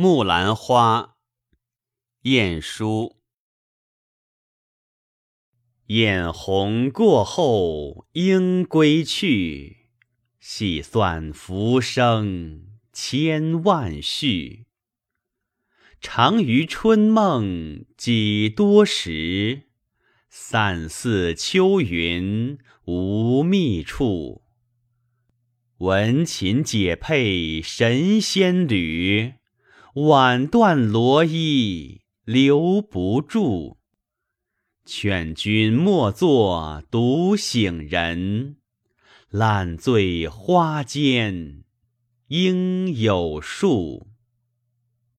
木兰花，晏殊。眼红过后应归去，细算浮生千万绪。长于春梦几多时，散似秋云无觅处。闻琴解佩神仙侣。挽断罗衣留不住，劝君莫作独醒人，烂醉花间应有数。